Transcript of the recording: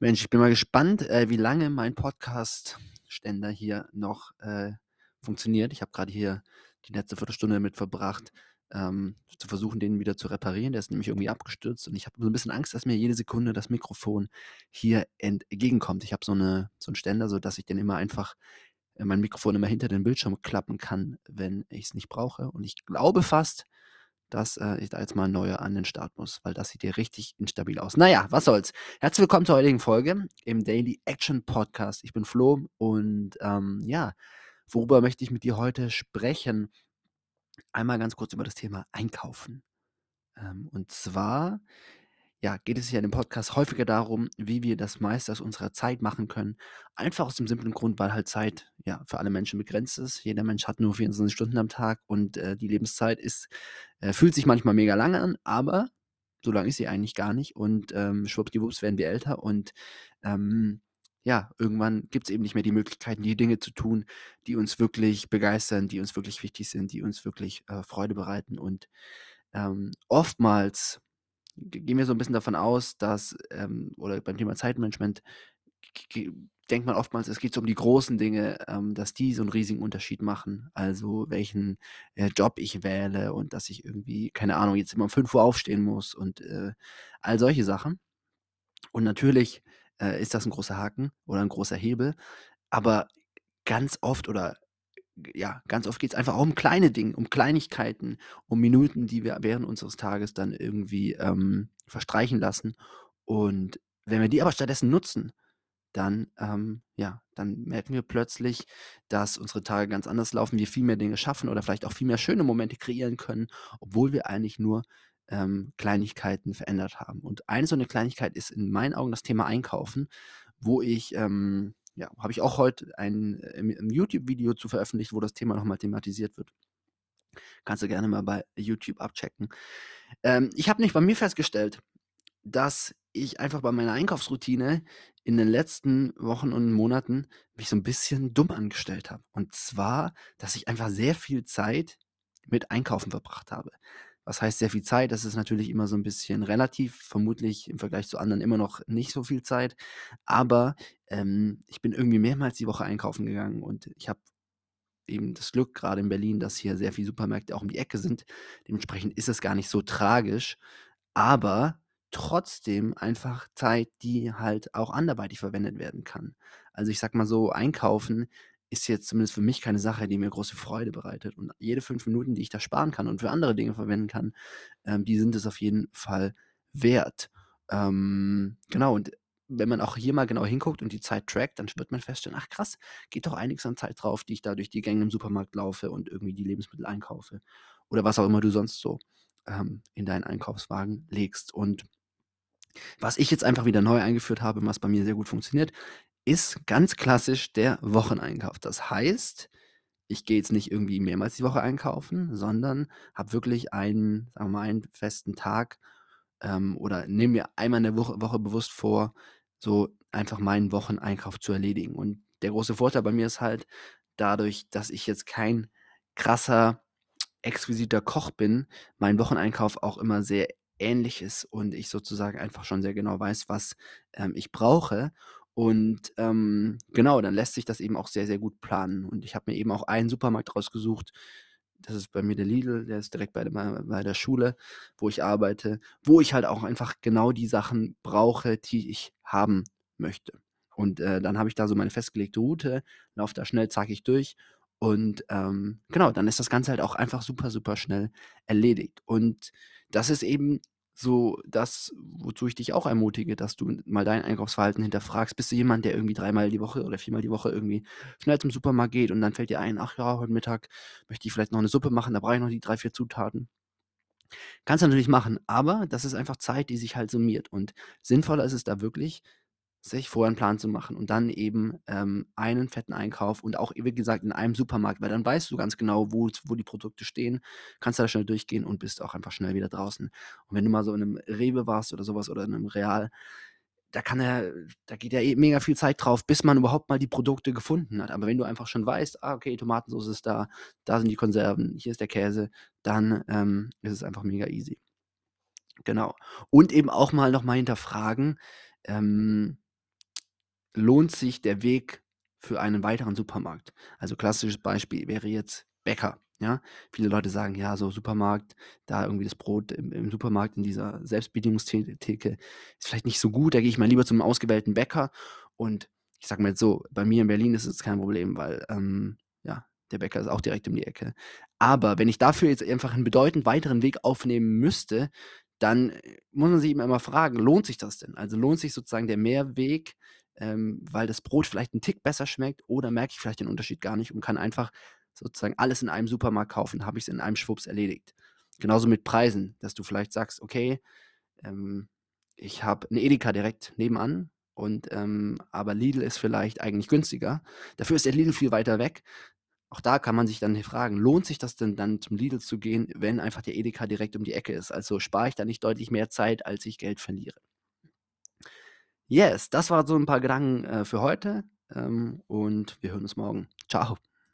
Mensch, ich bin mal gespannt, äh, wie lange mein Podcast-Ständer hier noch äh, funktioniert. Ich habe gerade hier die letzte Viertelstunde damit verbracht, ähm, zu versuchen, den wieder zu reparieren. Der ist nämlich irgendwie abgestürzt und ich habe so ein bisschen Angst, dass mir jede Sekunde das Mikrofon hier entgegenkommt. Ich habe so, eine, so einen Ständer, sodass ich den immer einfach, äh, mein Mikrofon immer hinter den Bildschirm klappen kann, wenn ich es nicht brauche. Und ich glaube fast, dass äh, ich da jetzt mal ein neuer an den Start muss, weil das sieht hier richtig instabil aus. Naja, was soll's. Herzlich willkommen zur heutigen Folge im Daily Action Podcast. Ich bin Flo und ähm, ja, worüber möchte ich mit dir heute sprechen? Einmal ganz kurz über das Thema Einkaufen. Ähm, und zwar ja, geht es ja in dem Podcast häufiger darum, wie wir das meiste aus unserer Zeit machen können. Einfach aus dem simplen Grund, weil halt Zeit ja für alle Menschen begrenzt ist. Jeder Mensch hat nur 24 Stunden am Tag und äh, die Lebenszeit ist, äh, fühlt sich manchmal mega lange an, aber so lange ist sie eigentlich gar nicht. Und ähm, schwuppdiwupps werden wir älter und ähm, ja, irgendwann gibt es eben nicht mehr die Möglichkeiten, die Dinge zu tun, die uns wirklich begeistern, die uns wirklich wichtig sind, die uns wirklich äh, Freude bereiten. Und ähm, oftmals gehen wir so ein bisschen davon aus, dass, ähm, oder beim Thema Zeitmanagement denkt man oftmals, es geht so um die großen Dinge, ähm, dass die so einen riesigen Unterschied machen. Also welchen äh, Job ich wähle und dass ich irgendwie, keine Ahnung, jetzt immer um 5 Uhr aufstehen muss und äh, all solche Sachen. Und natürlich äh, ist das ein großer Haken oder ein großer Hebel, aber ganz oft oder ja, ganz oft geht es einfach auch um kleine Dinge, um Kleinigkeiten, um Minuten, die wir während unseres Tages dann irgendwie ähm, verstreichen lassen. Und wenn wir die aber stattdessen nutzen, dann, ähm, ja, dann merken wir plötzlich, dass unsere Tage ganz anders laufen, wir viel mehr Dinge schaffen oder vielleicht auch viel mehr schöne Momente kreieren können, obwohl wir eigentlich nur ähm, Kleinigkeiten verändert haben. Und eine so eine Kleinigkeit ist in meinen Augen das Thema Einkaufen, wo ich ähm, ja, habe ich auch heute ein, äh, ein YouTube-Video zu veröffentlicht, wo das Thema nochmal thematisiert wird. Kannst du gerne mal bei YouTube abchecken. Ähm, ich habe nicht bei mir festgestellt, dass ich einfach bei meiner Einkaufsroutine in den letzten Wochen und Monaten mich so ein bisschen dumm angestellt habe. Und zwar, dass ich einfach sehr viel Zeit mit Einkaufen verbracht habe. Was heißt sehr viel Zeit? Das ist natürlich immer so ein bisschen relativ, vermutlich im Vergleich zu anderen immer noch nicht so viel Zeit. Aber, ähm, ich bin irgendwie mehrmals die Woche einkaufen gegangen und ich habe eben das Glück gerade in Berlin, dass hier sehr viele Supermärkte auch um die Ecke sind. Dementsprechend ist es gar nicht so tragisch, aber trotzdem einfach Zeit, die halt auch anderweitig verwendet werden kann. Also, ich sage mal so, einkaufen ist jetzt zumindest für mich keine Sache, die mir große Freude bereitet. Und jede fünf Minuten, die ich da sparen kann und für andere Dinge verwenden kann, ähm, die sind es auf jeden Fall wert. Ähm, genau, und wenn man auch hier mal genau hinguckt und die Zeit trackt, dann wird man feststellen, ach krass, geht doch einiges an Zeit drauf, die ich da durch die Gänge im Supermarkt laufe und irgendwie die Lebensmittel einkaufe. Oder was auch immer du sonst so ähm, in deinen Einkaufswagen legst. Und was ich jetzt einfach wieder neu eingeführt habe, was bei mir sehr gut funktioniert, ist ganz klassisch der Wocheneinkauf. Das heißt, ich gehe jetzt nicht irgendwie mehrmals die Woche einkaufen, sondern habe wirklich einen, sagen wir mal, einen festen Tag ähm, oder nehme mir einmal in der Woche, Woche bewusst vor, so einfach meinen Wocheneinkauf zu erledigen. Und der große Vorteil bei mir ist halt dadurch, dass ich jetzt kein krasser, exquisiter Koch bin, mein Wocheneinkauf auch immer sehr ähnlich ist und ich sozusagen einfach schon sehr genau weiß, was ähm, ich brauche. Und ähm, genau, dann lässt sich das eben auch sehr, sehr gut planen. Und ich habe mir eben auch einen Supermarkt rausgesucht. Das ist bei mir der Lidl, der ist direkt bei der, bei der Schule, wo ich arbeite, wo ich halt auch einfach genau die Sachen brauche, die ich haben möchte. Und äh, dann habe ich da so meine festgelegte Route, laufe da schnell, zackig durch. Und ähm, genau, dann ist das Ganze halt auch einfach super, super schnell erledigt. Und das ist eben so das, wozu ich dich auch ermutige, dass du mal dein Einkaufsverhalten hinterfragst. Bist du jemand, der irgendwie dreimal die Woche oder viermal die Woche irgendwie schnell zum Supermarkt geht und dann fällt dir ein, ach ja, heute Mittag möchte ich vielleicht noch eine Suppe machen, da brauche ich noch die drei, vier Zutaten. Kannst du natürlich machen, aber das ist einfach Zeit, die sich halt summiert. Und sinnvoller ist es da wirklich, sich vorher einen Plan zu machen und dann eben ähm, einen fetten Einkauf und auch, wie gesagt, in einem Supermarkt, weil dann weißt du ganz genau, wo, wo die Produkte stehen, kannst da schnell durchgehen und bist auch einfach schnell wieder draußen. Und wenn du mal so in einem Rewe warst oder sowas oder in einem Real, da kann er, da geht ja eh mega viel Zeit drauf, bis man überhaupt mal die Produkte gefunden hat. Aber wenn du einfach schon weißt, ah, okay, Tomatensauce ist da, da sind die Konserven, hier ist der Käse, dann ähm, ist es einfach mega easy. Genau. Und eben auch mal nochmal hinterfragen, ähm, lohnt sich der Weg für einen weiteren Supermarkt? Also klassisches Beispiel wäre jetzt Bäcker. Ja, viele Leute sagen, ja, so Supermarkt, da irgendwie das Brot im, im Supermarkt in dieser Selbstbedienungstheke ist vielleicht nicht so gut. Da gehe ich mal lieber zum ausgewählten Bäcker. Und ich sage mal jetzt so, bei mir in Berlin ist es kein Problem, weil ähm, ja, der Bäcker ist auch direkt um die Ecke. Aber wenn ich dafür jetzt einfach einen bedeutend weiteren Weg aufnehmen müsste, dann äh, muss man sich immer mal fragen, lohnt sich das denn? Also lohnt sich sozusagen der Mehrweg, ähm, weil das Brot vielleicht einen Tick besser schmeckt oder merke ich vielleicht den Unterschied gar nicht und kann einfach sozusagen alles in einem Supermarkt kaufen, habe ich es in einem Schwupps erledigt. Genauso mit Preisen, dass du vielleicht sagst, okay, ähm, ich habe eine Edeka direkt nebenan und ähm, aber Lidl ist vielleicht eigentlich günstiger. Dafür ist der Lidl viel weiter weg. Auch da kann man sich dann fragen, lohnt sich das denn dann zum Lidl zu gehen, wenn einfach der Edeka direkt um die Ecke ist? Also spare ich da nicht deutlich mehr Zeit, als ich Geld verliere. Yes, das waren so ein paar Gedanken äh, für heute ähm, und wir hören uns morgen. Ciao.